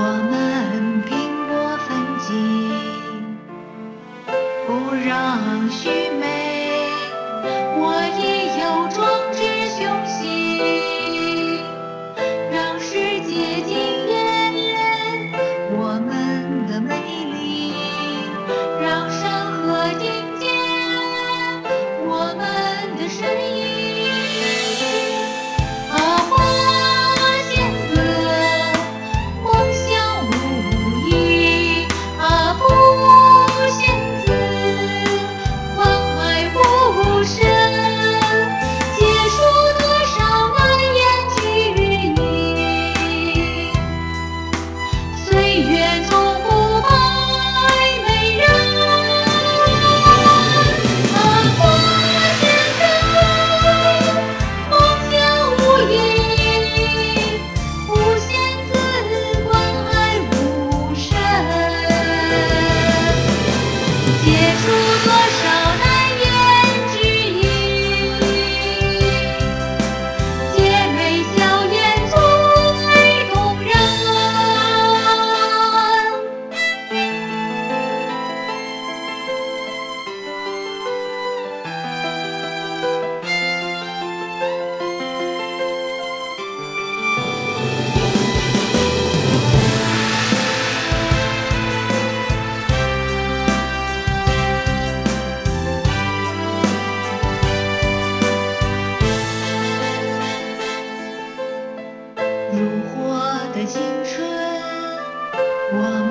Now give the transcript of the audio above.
我们拼搏奋进不让须眉 Jesús. 我。